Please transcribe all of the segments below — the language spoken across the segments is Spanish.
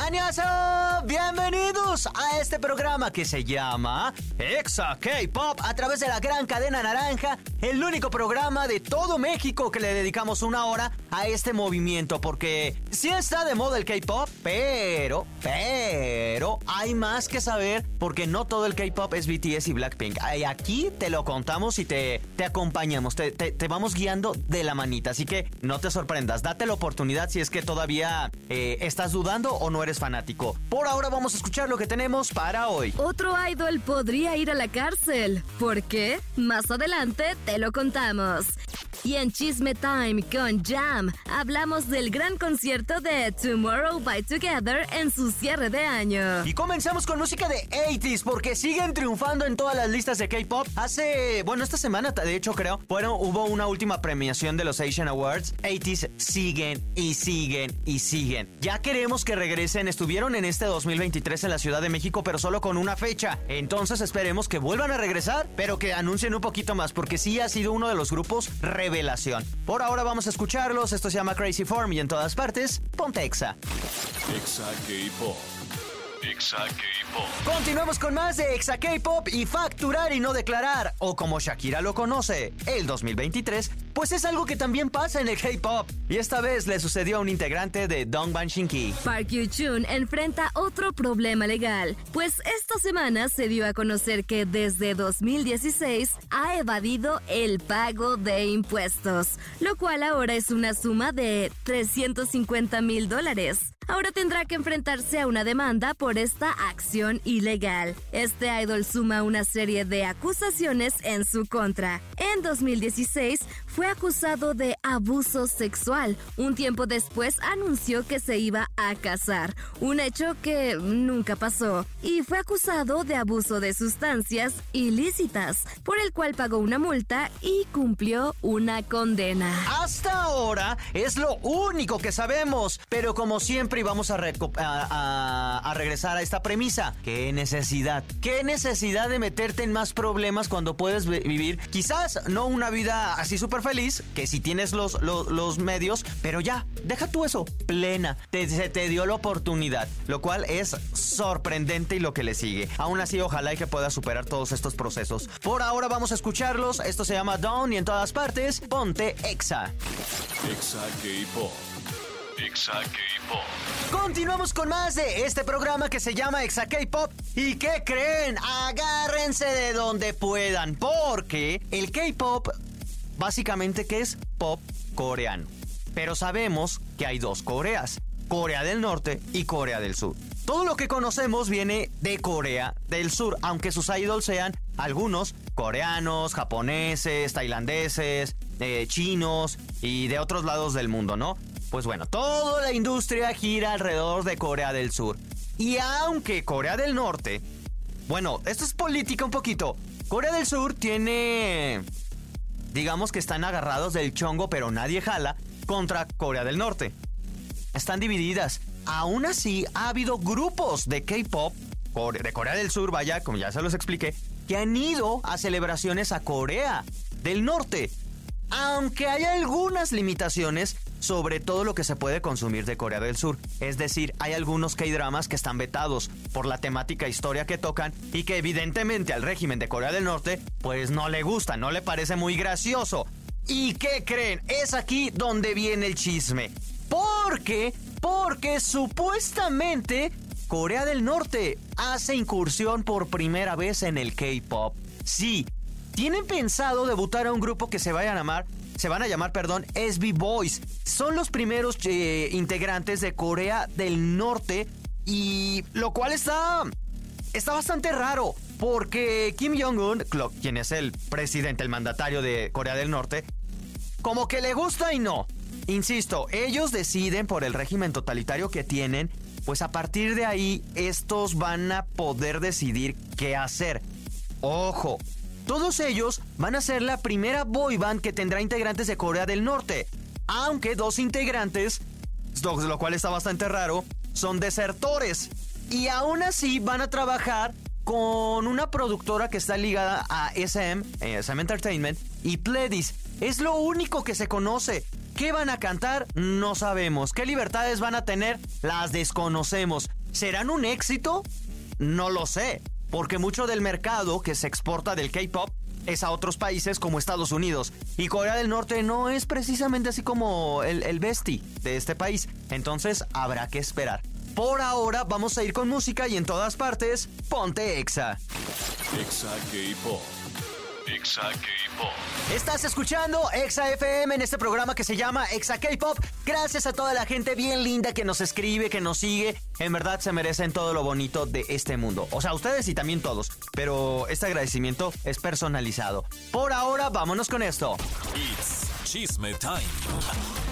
¡Añazo! Bienvenidos a este programa que se llama Exa K-Pop a través de la gran cadena naranja, el único programa de todo México que le dedicamos una hora a este movimiento, porque sí está de moda el K-Pop, pero, pero, hay más que saber porque no todo el K-Pop es BTS y Blackpink. Aquí te lo contamos y te, te acompañamos, te, te, vamos guiando de la manita, así que no te sorprendas, date la oportunidad si es que todavía eh, estás dudando o no eres fanático. Por ahora vamos a escuchar lo que tenemos para hoy. Otro idol podría ir a la cárcel. ¿Por qué? Más adelante te lo contamos. Y en Chisme Time con Jam hablamos del gran concierto de Tomorrow by Together en su cierre de año. Y comenzamos con música de 80s porque siguen triunfando en todas las listas de K-pop. Hace, bueno, esta semana de hecho creo, bueno, hubo una última premiación de los Asian Awards. 80s siguen y siguen y siguen. Ya queremos que regresen, estuvieron en este 2023 en la Ciudad de México, pero solo con una fecha. Entonces esperemos que vuelvan a regresar, pero que anuncien un poquito más porque sí ha sido uno de los grupos revelación. Por ahora vamos a escucharlos, esto se llama Crazy Form y en todas partes, ponte Exa. Exa K-Pop. Exa K-Pop. Continuamos con más de Exa K-Pop y facturar y no declarar, o como Shakira lo conoce, el 2023 pues es algo que también pasa en el K-pop. Y esta vez le sucedió a un integrante de Dongban Shinki. Park Yu-chun enfrenta otro problema legal, pues esta semana se dio a conocer que desde 2016 ha evadido el pago de impuestos, lo cual ahora es una suma de 350 mil dólares ahora tendrá que enfrentarse a una demanda por esta acción ilegal. Este idol suma una serie de acusaciones en su contra. En 2016 fue acusado de abuso sexual. Un tiempo después anunció que se iba a casar, un hecho que nunca pasó. Y fue acusado de abuso de sustancias ilícitas, por el cual pagó una multa y cumplió una condena. Hasta ahora es lo único que sabemos, pero como siempre vamos a, a, regresar a esta premisa. ¿Qué necesidad? ¿Qué necesidad de meterte en más problemas cuando puedes vivir quizás no una vida así súper feliz, que si tienes los, los, medios, pero ya, deja tú eso, plena. Te, se te dio la oportunidad, lo cual es sorprendente y lo que le sigue. Aún así, ojalá y que pueda superar todos estos procesos. Por ahora vamos a escucharlos. Esto se llama Down y en todas partes, ponte Exa. Exa K-Pop. Exa K-Pop. Continuamos con más de este programa que se llama Exa K-Pop. ¿Y qué creen? Agárrense de donde puedan, porque el K-Pop básicamente que es pop coreano. Pero sabemos que hay dos Coreas, Corea del Norte y Corea del Sur. Todo lo que conocemos viene de Corea del Sur, aunque sus idols sean algunos coreanos, japoneses, tailandeses, eh, chinos y de otros lados del mundo, ¿no? Pues bueno, toda la industria gira alrededor de Corea del Sur. Y aunque Corea del Norte, bueno, esto es política un poquito. Corea del Sur tiene digamos que están agarrados del chongo, pero nadie jala, contra Corea del Norte. Están divididas. Aún así, ha habido grupos de K-pop, de Corea del Sur, vaya, como ya se los expliqué, que han ido a celebraciones a Corea del Norte. Aunque hay algunas limitaciones sobre todo lo que se puede consumir de Corea del Sur. Es decir, hay algunos K-dramas que están vetados por la temática historia que tocan y que evidentemente al régimen de Corea del Norte pues no le gusta, no le parece muy gracioso. ¿Y qué creen? Es aquí donde viene el chisme. ¿Por qué? Porque supuestamente Corea del Norte hace incursión por primera vez en el K-pop. Sí, tienen pensado debutar a un grupo que se vaya a llamar se van a llamar, perdón, SB Boys. Son los primeros eh, integrantes de Corea del Norte y lo cual está está bastante raro porque Kim Jong-un, quien es el presidente, el mandatario de Corea del Norte, como que le gusta y no. Insisto, ellos deciden por el régimen totalitario que tienen, pues a partir de ahí estos van a poder decidir qué hacer. Ojo, todos ellos van a ser la primera boy band que tendrá integrantes de Corea del Norte. aunque dos integrantes, lo cual está bastante raro, son desertores. Y aún así van a trabajar con una productora que está ligada a SM, SM Entertainment y Pledis. Es lo único que se conoce. ¿Qué van a cantar? No sabemos. ¿Qué libertades van a tener? Las desconocemos. ¿Serán un éxito? No lo sé. Porque mucho del mercado que se exporta del K-Pop es a otros países como Estados Unidos. Y Corea del Norte no es precisamente así como el, el bestie de este país. Entonces habrá que esperar. Por ahora vamos a ir con música y en todas partes, ponte Exa. Exa K-Pop. Exa K-Pop. Estás escuchando Exa FM en este programa que se llama Exa K-Pop. Gracias a toda la gente bien linda que nos escribe, que nos sigue. En verdad se merecen todo lo bonito de este mundo. O sea, ustedes y también todos. Pero este agradecimiento es personalizado. Por ahora, vámonos con esto. It's Chisme Time.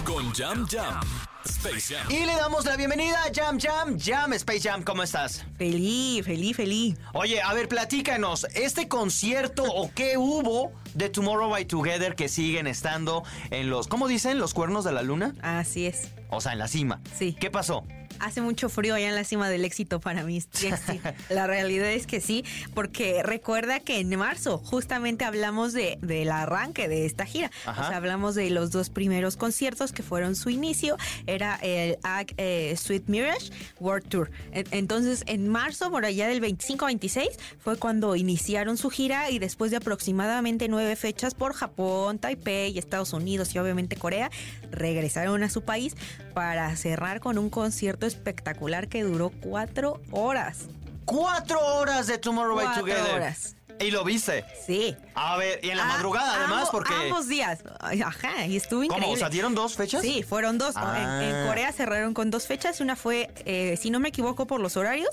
Con Jam Jam. Space Jam. Y le damos la bienvenida a Jam Jam. Jam Space Jam, ¿cómo estás? Feliz, feliz, feliz. Oye, a ver, platícanos, ¿este concierto o qué hubo de Tomorrow by Together que siguen estando en los, ¿cómo dicen? ¿Los cuernos de la luna? Así es. O sea, en la cima. Sí. ¿Qué pasó? Hace mucho frío allá en la cima del éxito para mí. La realidad es que sí, porque recuerda que en marzo justamente hablamos de, del arranque de esta gira. Ajá. O sea, hablamos de los dos primeros conciertos que fueron su inicio. Era el Ag eh, Sweet Mirage World Tour. En- Entonces, en marzo, por allá del 25-26, fue cuando iniciaron su gira y después de aproximadamente nueve fechas por Japón, Taipei, Estados Unidos y obviamente Corea, regresaron a su país para cerrar con un concierto espectacular que duró cuatro horas. Cuatro horas de Tomorrow by Cuatro Together. horas. ¿Y lo viste? Sí. A ver, y en la Ah, madrugada además, ambos- porque... Ambos días. Ajá, y estuvo increíble. ¿Cómo? O sea, ¿dieron dos fechas? Sí, fueron dos. Ah. En, en Corea cerraron con dos fechas. Una fue, eh, si no me equivoco por los horarios,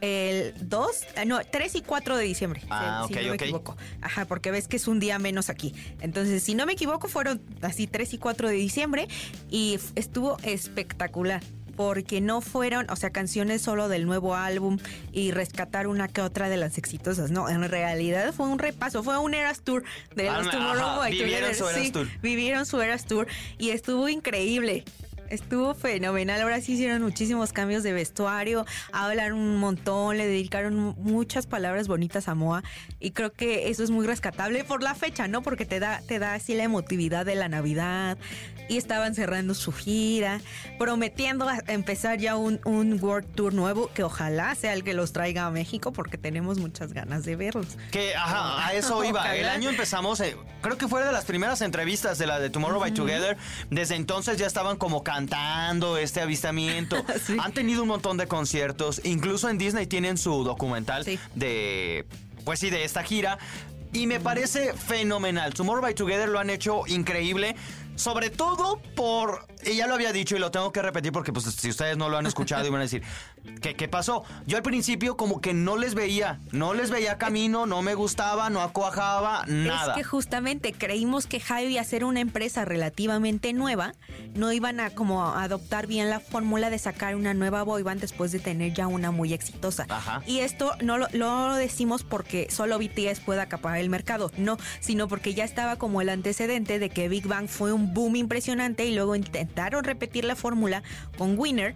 el 2, eh, no, 3 y 4 de diciembre. si- Ah, si, ok, no me equivoco. Ajá, porque ves que es un día menos aquí. Entonces, si no me equivoco, fueron así 3 y 4 de diciembre y estuvo espectacular. Porque no fueron, o sea, canciones solo del nuevo álbum y rescatar una que otra de las exitosas. No, en realidad fue un repaso, fue un Eras Tour de Ah, los ajá, Tomorrow vivieron su Eras Sí, Tour. vivieron su Eras Tour y estuvo increíble. Estuvo fenomenal. Ahora sí hicieron muchísimos cambios de vestuario, hablaron un montón, le dedicaron mu- muchas palabras bonitas a Moa y creo que eso es muy rescatable por la fecha, ¿no? Porque te da, te da así la emotividad de la Navidad y estaban cerrando su gira, prometiendo empezar ya un, un World Tour nuevo que ojalá sea el que los traiga a México porque tenemos muchas ganas de verlos. Que, ajá, a eso iba. Ojalá. El año empezamos, eh, creo que fue de las primeras entrevistas de la de Tomorrow by Together. Desde entonces ya estaban como cantando este avistamiento. Sí. Han tenido un montón de conciertos. Incluso en Disney tienen su documental Sí. de, pues sí, de esta gira. Y me parece fenomenal. Tomorrow by Together lo han hecho increíble. Sobre todo por, y ya lo había dicho y lo tengo que repetir porque pues si ustedes no lo han escuchado y van a decir, ¿qué, qué pasó? Yo al principio como que no les veía, no les veía camino, no me gustaba, no acuajaba, nada. Es que justamente creímos que Javi, a ser una empresa relativamente nueva, no iban a como adoptar bien la fórmula de sacar una nueva boy band después de tener ya una muy exitosa. Ajá. Y esto no lo, decimos porque solo BTS pueda acaparar el mercado, no, sino porque ya estaba como el antecedente de que Big Bang fue un boom impresionante y luego intentaron repetir la fórmula con Winner.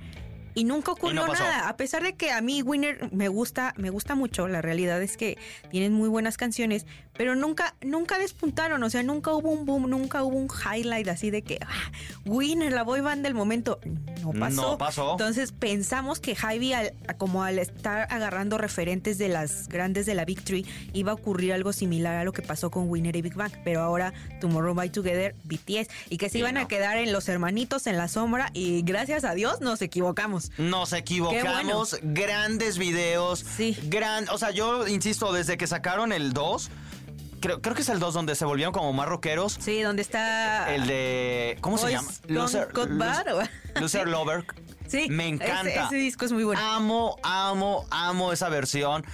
Y nunca ocurrió nada, a pesar de que a mí Winner me gusta, me gusta mucho, la realidad es que tienen muy buenas canciones, pero nunca, nunca despuntaron, o sea, nunca hubo un boom, nunca hubo un highlight así de que ah, Winner, la boy band del momento, no pasó. No pasó. Entonces pensamos que Javi, al, como al estar agarrando referentes de las grandes de la Big Three, iba a ocurrir algo similar a lo que pasó con Winner y Big Bang, pero ahora Tomorrow by Together, BTS, y que se iban no. a quedar en los hermanitos en la sombra, y gracias a Dios nos equivocamos. Nos equivocamos, grandes videos, Sí. gran, o sea, yo insisto, desde que sacaron el 2, creo, creo que es el 2 donde se volvieron como más rockeros, Sí, donde está. el de, ¿cómo se llama? Loser, Loser-. Loser Lover. Sí, me encanta. Ese, ese disco es muy bueno. Amo, amo, amo esa versión.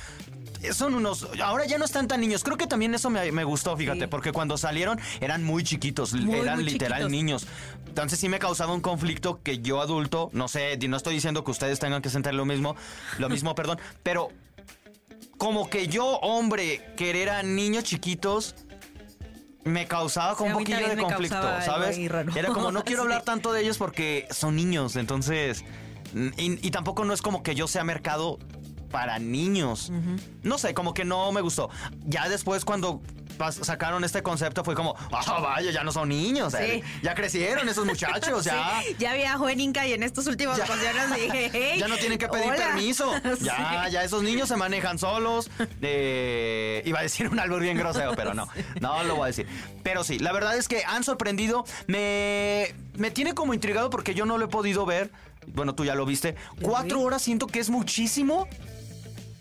Son unos. Ahora ya no están tan niños. Creo que también eso me, me gustó, fíjate, Sí. porque cuando salieron eran muy chiquitos, Muy, eran muy literal chiquitos. niños. Entonces sí me causaba un conflicto que yo adulto, no sé, no estoy diciendo que ustedes tengan que sentir lo mismo, lo mismo, perdón, pero como que yo, hombre, querer a niños chiquitos, me causaba como Sí, un poquillo de conflicto, ¿sabes? Era como, no quiero hablar tanto de ellos porque son niños, entonces... Y, y tampoco no es como que yo sea mercado para niños. No sé, como que no me gustó. Ya después cuando sacaron este concepto fue como, ah, vaya, ya no son niños, eh, Sí. ya crecieron esos muchachos, ya. Sí, ya viajó en Inca y en estos últimos Ya. conciertos dije, hey, Ya no tienen que pedir hola. permiso. Ya, Sí. ya esos niños se manejan solos. Eh, iba a decir un albur bien grosero, pero no. No lo voy a decir. Pero sí, la verdad es que han sorprendido. Me, me tiene como intrigado porque yo no lo he podido ver. Bueno, tú ya lo viste. Cuatro horas siento que es muchísimo.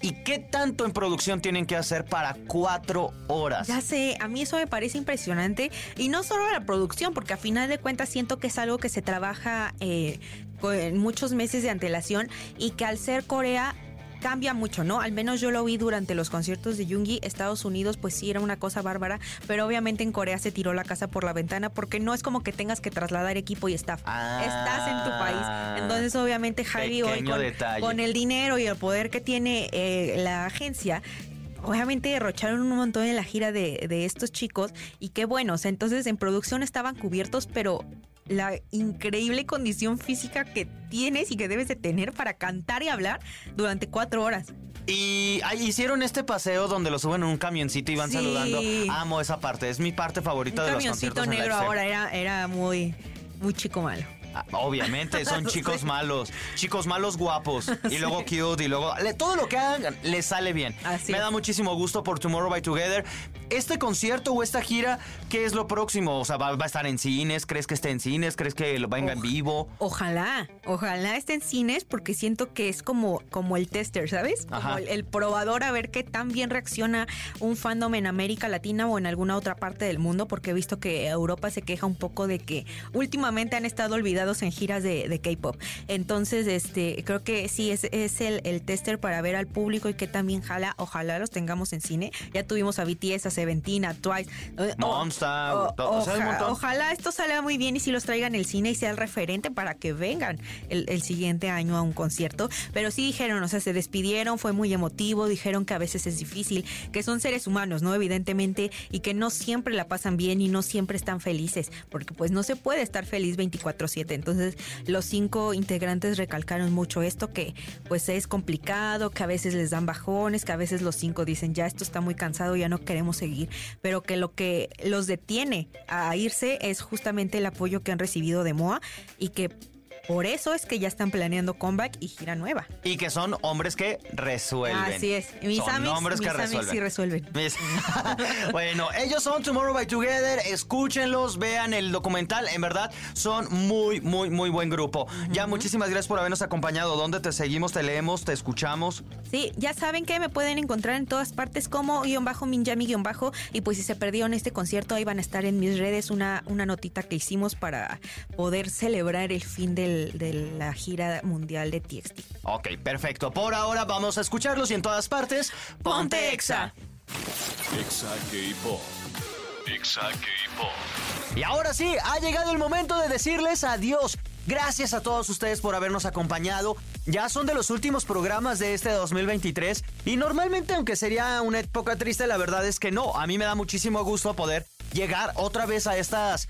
¿Y qué tanto en producción tienen que hacer para cuatro horas? Ya sé, a mí eso me parece impresionante. Y no solo la producción, porque a final de cuentas siento que es algo que se trabaja eh, con muchos meses de antelación y que al ser Corea cambia mucho, ¿no? Al menos yo lo vi durante los conciertos de Yoongi. Estados Unidos, pues sí, era una cosa bárbara, pero obviamente en Corea se tiró la casa por la ventana porque no es como que tengas que trasladar equipo y staff. Ah. Estás en tu país. Entonces, obviamente, Javi hoy con, el dinero y el poder que tiene eh, la agencia, obviamente derrocharon un montón en la gira de, de estos chicos y qué bueno, o sea, entonces en producción estaban cubiertos, pero la increíble condición física que tienes y que debes de tener para cantar y hablar durante cuatro horas. Y hicieron este paseo donde lo suben en un camioncito y van Sí. saludando. Amo esa parte, es mi parte favorita Un de los camioncito conciertos en negro ahora era, era muy, muy chico malo. Ah, Obviamente, son chicos malos, chicos malos guapos, y luego cute, y luego le- todo lo que hagan les sale bien. Así Me es. da muchísimo gusto por Tomorrow by Together. Este concierto o esta gira, ¿qué es lo próximo? O sea, ¿va, va a estar en cines? ¿Crees que esté en cines? ¿Crees que lo venga en vivo? Ojalá, ojalá esté en cines porque siento que es como, como el tester, ¿sabes? Como Ajá. el, el probador a ver qué tan bien reacciona un fandom en América Latina o en alguna otra parte del mundo, porque he visto que Europa se queja un poco de que últimamente han estado olvidados en giras de, de K-pop. Entonces, este, creo que sí es, es el, el tester para ver al público y qué tan bien jala. Ojalá los tengamos en cine. Ya tuvimos a BTS, a Seventeen, a Twice. eh, o- Monster, o- o oja-. Ojalá esto salga muy bien y si los traigan el cine y sea el referente para que vengan el, el siguiente año a un concierto. Pero sí dijeron, o sea, se despidieron, fue muy emotivo, dijeron que a veces es difícil, que son seres humanos, ¿no? Evidentemente, y que no siempre la pasan bien y no siempre están felices, porque pues no se puede estar feliz 24/7. Entonces, los cinco integrantes recalcaron mucho esto, que pues es complicado, que a veces les dan bajones, que a veces los cinco dicen, ya esto está muy cansado, ya no queremos seguir, pero que lo que los detiene a irse es justamente el apoyo que han recibido de MOA y que por eso es que ya están planeando comeback y gira nueva. Y que son hombres que resuelven. Así es. Mis son amis, hombres mis que amis resuelven. sí resuelven. Mis- bueno, ellos son Tomorrow by Together. Escúchenlos, vean el documental. En verdad, son muy, muy, muy buen grupo. Ya, muchísimas gracias por habernos acompañado. ¿Dónde te seguimos, te leemos, te escuchamos? Sí, ya saben que me pueden encontrar en todas partes como guion bajo Minjami guion bajo y pues si se perdieron este concierto ahí van a estar en mis redes una, una notita que hicimos para poder celebrar el fin del- de la gira mundial de TXT. Ok, perfecto. Por ahora vamos a escucharlos y en todas partes, ponte exa. Exa K-Pop. Exa K-Pop. Y ahora sí, ha llegado el momento de decirles adiós. Gracias a todos ustedes por habernos acompañado. Ya son de los últimos programas de este 2023 y normalmente aunque sería una época triste, la verdad es que no. A mí me da muchísimo gusto poder llegar otra vez a estas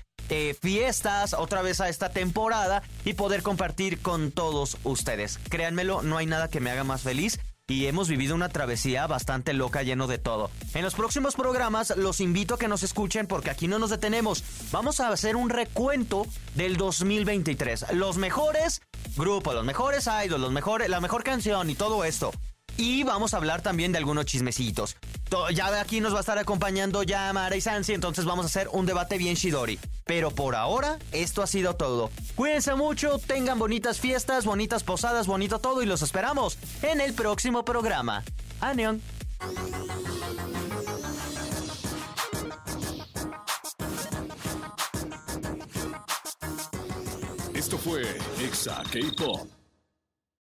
fiestas, otra vez a esta temporada y poder compartir con todos ustedes. Créanmelo, no hay nada que me haga más feliz y hemos vivido una travesía bastante loca lleno de todo. En los próximos programas los invito a que nos escuchen porque aquí no nos detenemos. Vamos a hacer un recuento del 2023. Los mejores grupos, los mejores idols, los mejores, la mejor canción y todo esto. Y vamos a hablar también de algunos chismecitos. To- Ya aquí nos va a estar acompañando ya Mara y Sansi, entonces vamos a hacer un debate bien shidori. Pero por ahora, esto ha sido todo. Cuídense mucho, tengan bonitas fiestas, bonitas posadas, bonito todo y los esperamos en el próximo programa. Aneon. Esto fue Exa K-Pop.